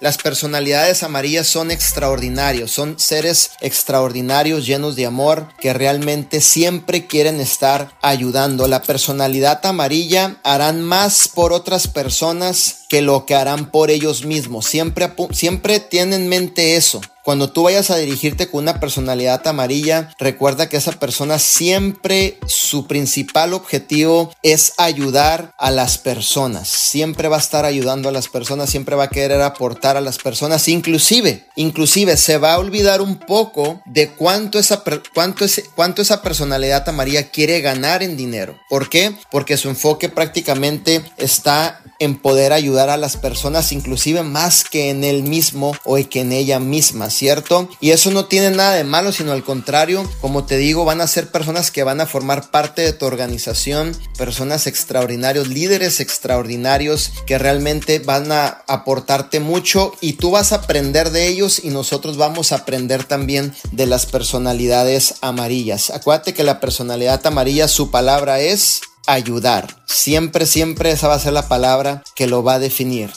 Las personalidades amarillas son extraordinarios, son seres extraordinarios llenos de amor que realmente siempre quieren estar ayudando. La personalidad amarilla harán más por otras personas que lo que harán por ellos mismos. Siempre, siempre tienen en mente eso. Cuando tú vayas a dirigirte con una personalidad amarilla, recuerda que esa persona siempre su principal objetivo es ayudar a las personas. Siempre va a estar ayudando a las personas, siempre va a querer aportar a las personas, inclusive, inclusive se va a olvidar un poco de cuánto esa, cuánto, cuánto esa personalidad amarilla quiere ganar en dinero. ¿Por qué? Porque su enfoque prácticamente está en poder ayudar a las personas, inclusive más que en él mismo o que en ella misma, Y eso no tiene nada de malo, sino al contrario, como te digo, van a ser personas que van a formar parte de tu organización, personas extraordinarios, líderes extraordinarios que realmente van a aportarte mucho y tú vas a aprender de ellos y nosotros vamos a aprender también de las personalidades amarillas. Acuérdate que la personalidad amarilla, su palabra es ayudar. Siempre, siempre esa va a ser la palabra que lo va a definir.